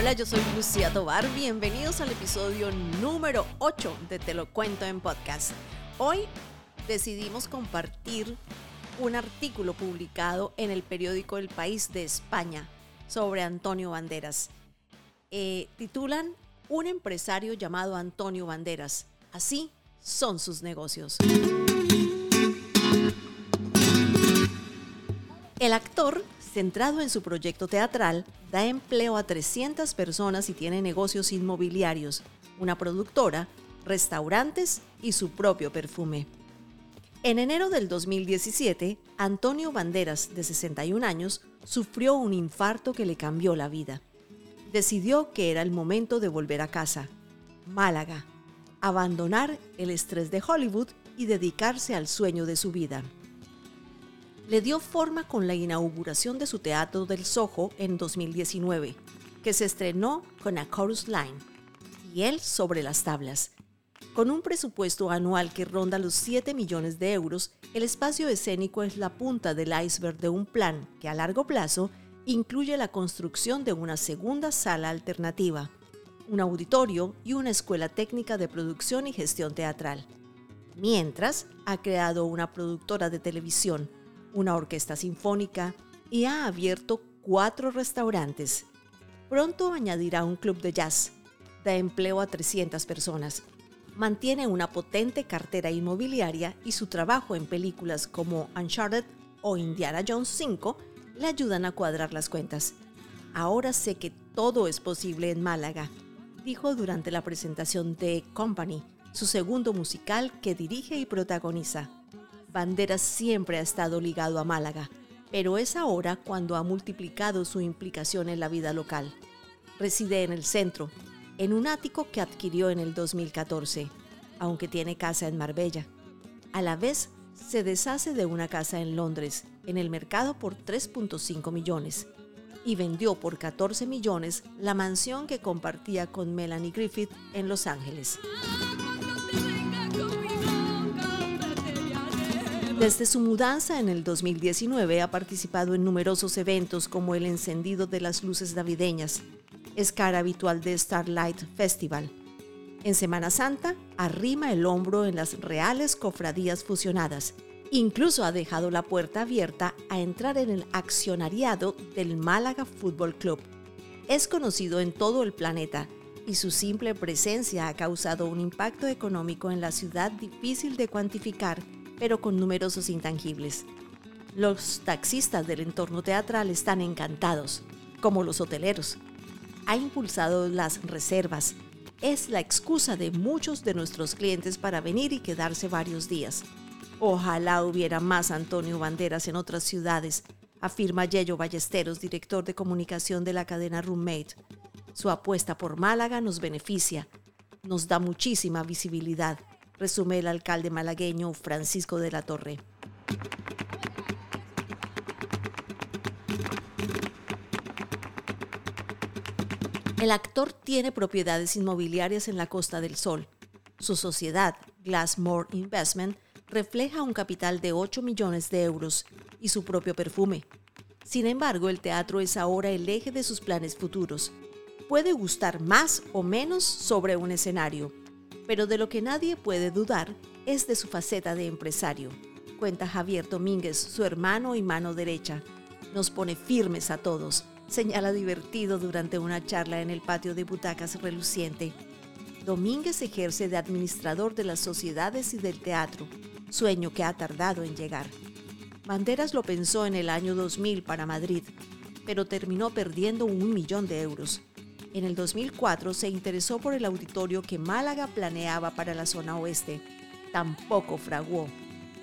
Hola, yo soy Lucía Tobar. Bienvenidos al episodio número 8 de Te lo cuento en podcast. Hoy decidimos compartir un artículo publicado en el periódico El País de España sobre Antonio Banderas. Eh, titulan Un empresario llamado Antonio Banderas. Así son sus negocios. El actor, centrado en su proyecto teatral, da empleo a 300 personas y tiene negocios inmobiliarios, una productora, restaurantes y su propio perfume. En enero del 2017, Antonio Banderas, de 61 años, sufrió un infarto que le cambió la vida. Decidió que era el momento de volver a casa, Málaga, abandonar el estrés de Hollywood y dedicarse al sueño de su vida. Le dio forma con la inauguración de su Teatro del Soho en 2019, que se estrenó con A Chorus Line, y él sobre las tablas. Con un presupuesto anual que ronda los 7 millones de euros, el espacio escénico es la punta del iceberg de un plan que a largo plazo incluye la construcción de una segunda sala alternativa, un auditorio y una escuela técnica de producción y gestión teatral. Mientras, ha creado una productora de televisión, una orquesta sinfónica y ha abierto cuatro restaurantes. Pronto añadirá un club de jazz. Da empleo a 300 personas. Mantiene una potente cartera inmobiliaria y su trabajo en películas como Uncharted o Indiana Jones 5 le ayudan a cuadrar las cuentas. Ahora sé que todo es posible en Málaga dijo durante la presentación de Company, su segundo musical que dirige y protagoniza. Banderas siempre ha estado ligado a Málaga, pero es ahora cuando ha multiplicado su implicación en la vida local. Reside en el centro, en un ático que adquirió en el 2014, aunque tiene casa en Marbella. A la vez, se deshace de una casa en Londres, en el mercado por 3.5 millones y vendió por 14 millones la mansión que compartía con Melanie Griffith en Los Ángeles. Desde su mudanza en el 2019 ha participado en numerosos eventos como el encendido de las luces navideñas. Es cara habitual de Starlight Festival. En Semana Santa arrima el hombro en las reales cofradías fusionadas Incluso ha dejado la puerta abierta a entrar en el accionariado del Málaga Fútbol Club. Es conocido en todo el planeta y su simple presencia ha causado un impacto económico en la ciudad difícil de cuantificar, pero con numerosos intangibles. Los taxistas del entorno teatral están encantados, como los hoteleros. Ha impulsado las reservas. Es la excusa de muchos de nuestros clientes para venir y quedarse varios días. Ojalá hubiera más Antonio Banderas en otras ciudades, afirma Yello Ballesteros, director de comunicación de la cadena Roommate. Su apuesta por Málaga nos beneficia, nos da muchísima visibilidad, resume el alcalde malagueño Francisco de la Torre. El actor tiene propiedades inmobiliarias en la Costa del Sol. Su sociedad, Glassmore Investment, refleja un capital de 8 millones de euros y su propio perfume. Sin embargo, el teatro es ahora el eje de sus planes futuros. Puede gustar más o menos sobre un escenario, pero de lo que nadie puede dudar es de su faceta de empresario, cuenta Javier Domínguez, su hermano y mano derecha. Nos pone firmes a todos, señala divertido durante una charla en el patio de butacas reluciente. Domínguez ejerce de administrador de las sociedades y del teatro sueño que ha tardado en llegar. Banderas lo pensó en el año 2000 para Madrid, pero terminó perdiendo un millón de euros. En el 2004 se interesó por el auditorio que Málaga planeaba para la zona oeste. Tampoco fraguó.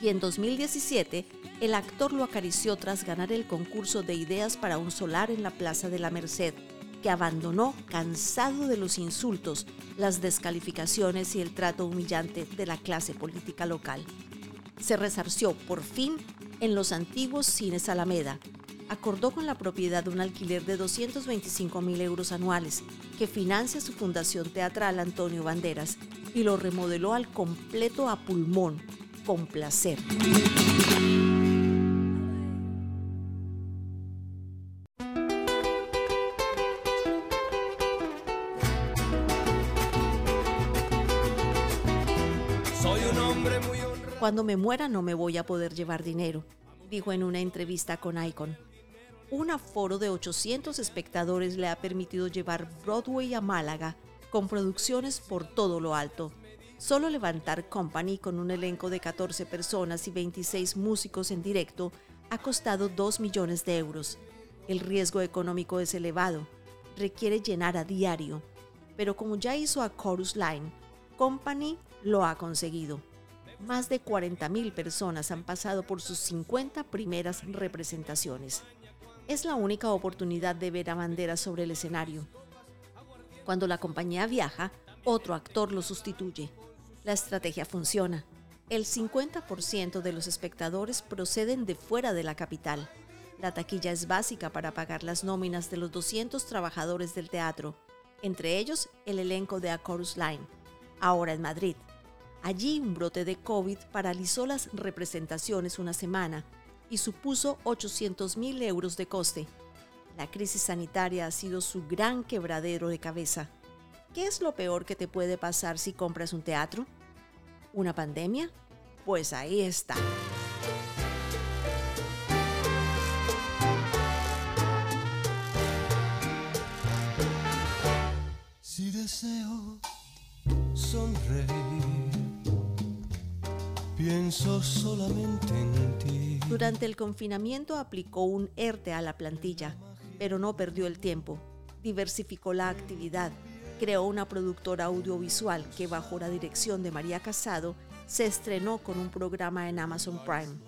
Y en 2017, el actor lo acarició tras ganar el concurso de ideas para un solar en la Plaza de la Merced, que abandonó cansado de los insultos, las descalificaciones y el trato humillante de la clase política local se resarció por fin en los antiguos cines Alameda acordó con la propiedad un alquiler de 225 mil euros anuales que financia su fundación teatral Antonio Banderas y lo remodeló al completo a pulmón, con placer. Cuando me muera no me voy a poder llevar dinero, dijo en una entrevista con Icon. Un aforo de 800 espectadores le ha permitido llevar Broadway a Málaga con producciones por todo lo alto. Solo levantar Company con un elenco de 14 personas y 26 músicos en directo ha costado 2 millones de euros. El riesgo económico es elevado, requiere llenar a diario, pero como ya hizo a Chorus Line, Company lo ha conseguido más de 40.000 personas han pasado por sus 50 primeras representaciones. Es la única oportunidad de ver a Bandera sobre el escenario. Cuando la compañía viaja, otro actor lo sustituye. La estrategia funciona. El 50% de los espectadores proceden de fuera de la capital. La taquilla es básica para pagar las nóminas de los 200 trabajadores del teatro, entre ellos el elenco de A Chorus Line, ahora en Madrid. Allí un brote de COVID paralizó las representaciones una semana y supuso 800 mil euros de coste. La crisis sanitaria ha sido su gran quebradero de cabeza. ¿Qué es lo peor que te puede pasar si compras un teatro? ¿Una pandemia? Pues ahí está. Si deseo sonreír Pienso solamente en ti. Durante el confinamiento aplicó un ERTE a la plantilla, pero no perdió el tiempo. Diversificó la actividad, creó una productora audiovisual que bajo la dirección de María Casado se estrenó con un programa en Amazon Prime.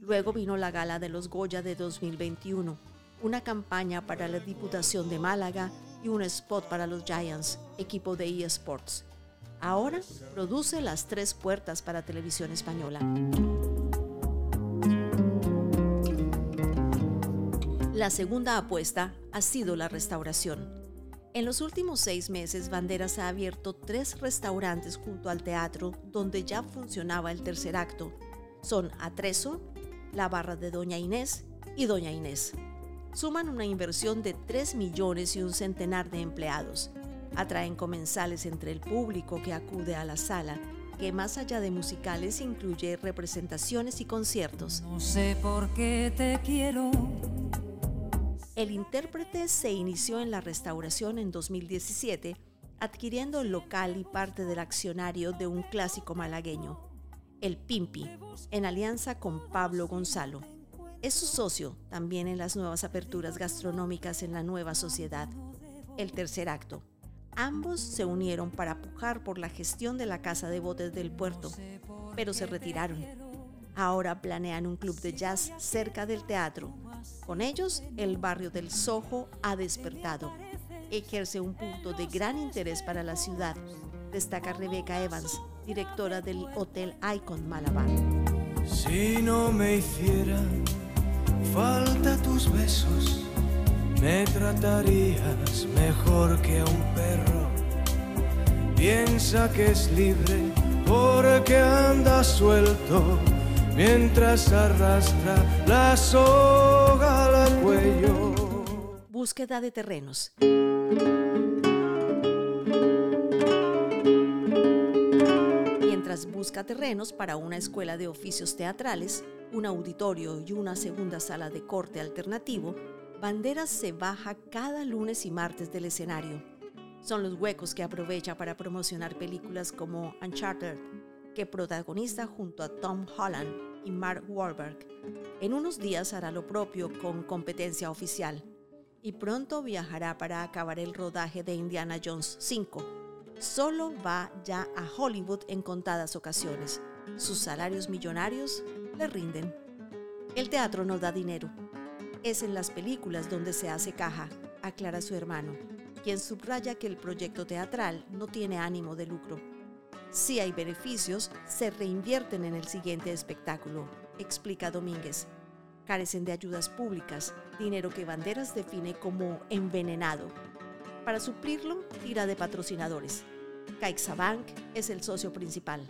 Luego vino la gala de los Goya de 2021, una campaña para la Diputación de Málaga y un spot para los Giants, equipo de eSports. Ahora produce Las Tres Puertas para Televisión Española. La segunda apuesta ha sido la restauración. En los últimos seis meses, Banderas ha abierto tres restaurantes junto al teatro donde ya funcionaba el tercer acto. Son Atrezo, La Barra de Doña Inés y Doña Inés. Suman una inversión de 3 millones y un centenar de empleados atraen comensales entre el público que acude a la sala, que más allá de musicales incluye representaciones y conciertos. No sé por qué te quiero. El intérprete se inició en la restauración en 2017, adquiriendo el local y parte del accionario de un clásico malagueño, el Pimpi, en alianza con Pablo Gonzalo. Es su socio también en las nuevas aperturas gastronómicas en la nueva sociedad. El tercer acto. Ambos se unieron para pujar por la gestión de la casa de botes del puerto, pero se retiraron. Ahora planean un club de jazz cerca del teatro. Con ellos, el barrio del Soho ha despertado. Ejerce un punto de gran interés para la ciudad, destaca Rebecca Evans, directora del Hotel Icon Malabar. Si no me hiciera falta tus besos me tratarías mejor que a un perro. Piensa que es libre porque anda suelto mientras arrastra la soga al cuello. Búsqueda de terrenos. Mientras busca terrenos para una escuela de oficios teatrales, un auditorio y una segunda sala de corte alternativo, Banderas se baja cada lunes y martes del escenario. Son los huecos que aprovecha para promocionar películas como Uncharted, que protagoniza junto a Tom Holland Mark Wahlberg. En unos días hará lo propio con competencia oficial y pronto viajará para acabar el rodaje de Indiana Jones 5. Solo va ya a Hollywood en contadas ocasiones. Sus salarios millonarios le rinden. El teatro no da dinero, es en las películas donde se hace caja, aclara su hermano, quien subraya que el proyecto teatral no tiene ánimo de lucro. Si hay beneficios, se reinvierten en el siguiente espectáculo, explica Domínguez. Carecen de ayudas públicas, dinero que Banderas define como envenenado. Para suplirlo, tira de patrocinadores. CaixaBank es el socio principal,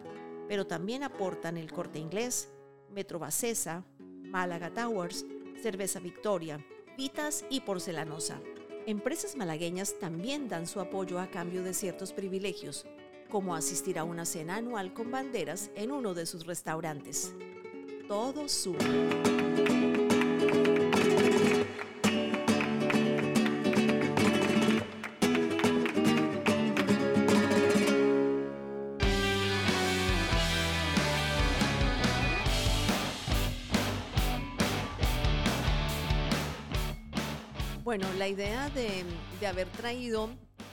pero también aportan el Corte Inglés, Metro Bacesa, Málaga Towers, Cerveza Victoria, Vitas y Porcelanosa. Empresas malagueñas también dan su apoyo a cambio de ciertos privilegios. Como asistir a una cena anual con banderas en uno de sus restaurantes. Todo suma. Bueno, la idea de, de haber traído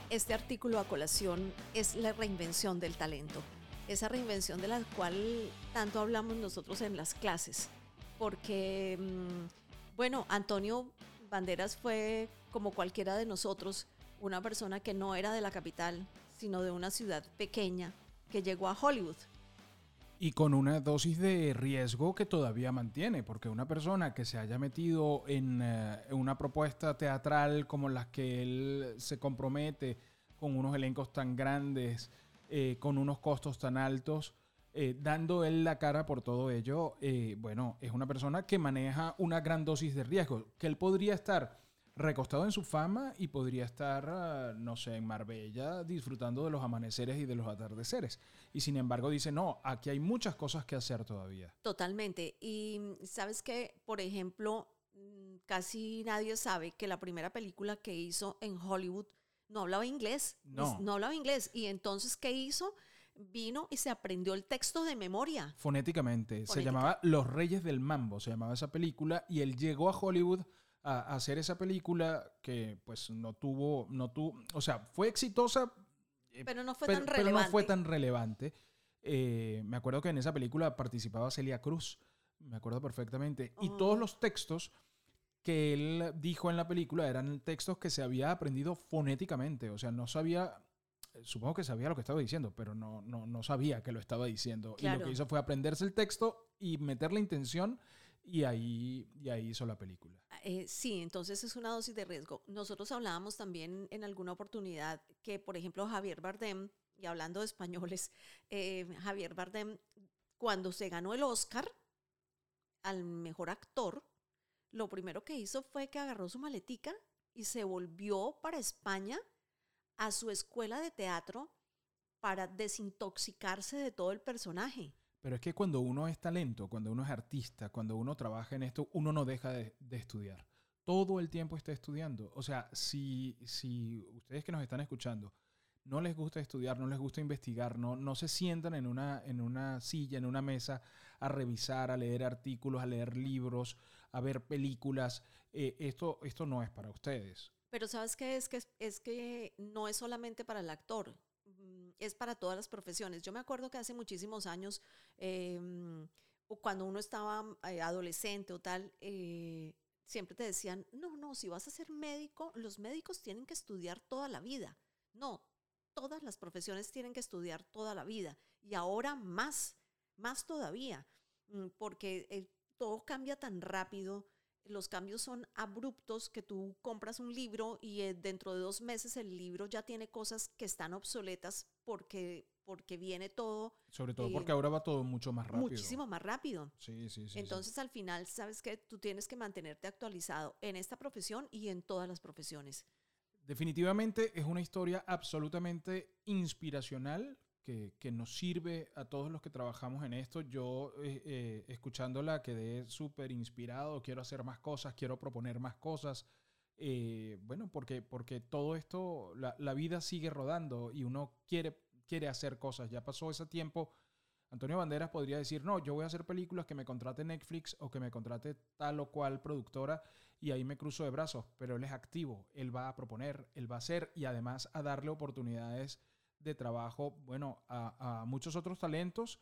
este artículo a colación es la reinvención del talento, esa reinvención de la cual tanto hablamos nosotros en las clases, porque, mm, bueno, Antonio Banderas fue, como cualquiera de nosotros, una persona que no era de la capital, sino de una ciudad pequeña, que llegó a Hollywood y con una dosis de riesgo que todavía mantiene, porque una persona que se haya metido en eh, una propuesta teatral como la que él se compromete, con unos elencos tan grandes, eh, con unos costos tan altos, eh, dando él la cara por todo ello, bueno, es una persona que maneja una gran dosis de riesgo, que él podría estar recostado en su fama y podría estar, ah, no sé, en Marbella disfrutando de los amaneceres y de los atardeceres. Y sin embargo dice, no, aquí hay muchas cosas que hacer todavía. Totalmente. Y sabes que, por ejemplo, mm, casi nadie sabe que la primera película que hizo en Hollywood no hablaba inglés. No. No hablaba inglés. Y entonces, ¿qué hizo? Vino y se aprendió el texto de memoria. Fonéticamente. Se llamaba Los Reyes del Mambo, se llamaba esa película. Y él llegó a Hollywood a, hacer esa película que pues no tuvo, no tuvo, o sea, fue exitosa. Eh, pero no fue tan relevante. no fue tan relevante. Eh, me acuerdo que en esa película participaba Celia Cruz, me acuerdo perfectamente. Y oh. todos los textos que él dijo en la película eran textos que se había aprendido fonéticamente, o sea, no sabía supongo que sabía lo que estaba diciendo, pero no, no, no sabía que lo estaba diciendo. Y lo que hizo fue aprenderse el texto y meter la intención y ahí, y ahí hizo la película. Eh, sí, entonces es una dosis de riesgo. Nosotros hablábamos también en alguna oportunidad que, por ejemplo, Javier Bardem, y hablando de españoles, eh, Javier Bardem, cuando se ganó el Oscar al mejor actor, lo primero que hizo fue que agarró su maletica y se volvió para España a su escuela de teatro para desintoxicarse de todo el personaje. Pero es que cuando uno es talento, cuando uno es artista, cuando uno trabaja en esto, uno no deja de, estudiar. Todo el tiempo está estudiando. O sea, si, si ustedes que nos están escuchando no les gusta estudiar, no les gusta investigar, no, no se sientan en una, en una silla, en una mesa a revisar, a leer artículos, a leer libros, a ver películas, eh, esto, esto no es para ustedes. Pero sabes qué es que, es que no es solamente para el actor es para todas las profesiones. Yo me acuerdo que hace muchísimos años, em, cuando uno estaba eh, adolescente o tal, eh, siempre te decían, no, no, si vas a ser médico, los médicos tienen que estudiar toda la vida. No, todas las profesiones tienen que estudiar toda la vida. Y ahora más, más todavía, mm, porque eh, todo cambia tan rápido los cambios son abruptos, que tú compras un libro y eh, dentro de dos meses el libro ya tiene cosas que están obsoletas porque, porque viene todo. Sobre todo porque ahora va todo mucho más rápido. Muchísimo más rápido. Sí, sí, sí. Entonces al final, sabes que tú tienes que mantenerte actualizado en esta profesión y en todas las profesiones. Definitivamente es una historia absolutamente inspiracional que, nos sirve a todos los que trabajamos en esto. Yo, eh, eh, escuchándola, quedé súper inspirado, quiero hacer más cosas, quiero proponer más cosas. Eh, bueno, porque, porque todo esto, la, la, vida sigue rodando y uno quiere, quiere hacer cosas. Ya pasó ese tiempo. Antonio Banderas podría decir, no, yo voy a hacer películas que me contrate Netflix o que me contrate tal o cual productora y ahí me cruzo de brazos, pero él es activo, él va a proponer, él va a hacer y además a darle oportunidades de trabajo, bueno, a, muchos otros talentos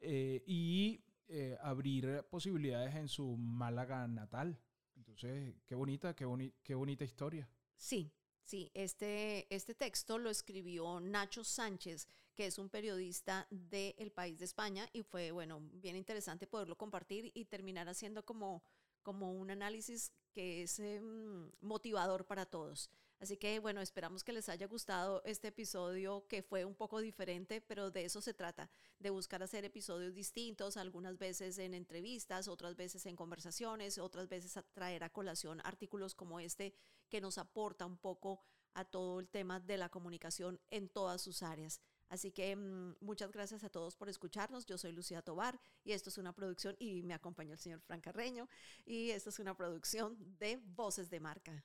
eh, y eh, abrir posibilidades en su Málaga natal. Entonces, qué bonita, qué, qué bonita historia. Sí, Sí, este, este texto lo escribió Nacho Sánchez, que es un periodista del país de España, y fue, bueno, bien interesante poderlo compartir y terminar haciendo como, como un análisis que es em, motivador para todos. Así que bueno, esperamos que les haya gustado este episodio que fue un poco diferente, pero de eso se trata, de buscar hacer episodios distintos, algunas veces en entrevistas, otras veces en conversaciones, otras veces a traer a colación artículos como este que nos aporta un poco a todo el tema de la comunicación en todas sus áreas. Así que mm, muchas gracias a todos por escucharnos. Yo soy Lucía Tobar y esto es una producción, y me acompañó el señor Fran Carreño, y esto es una producción de Voces de Marca.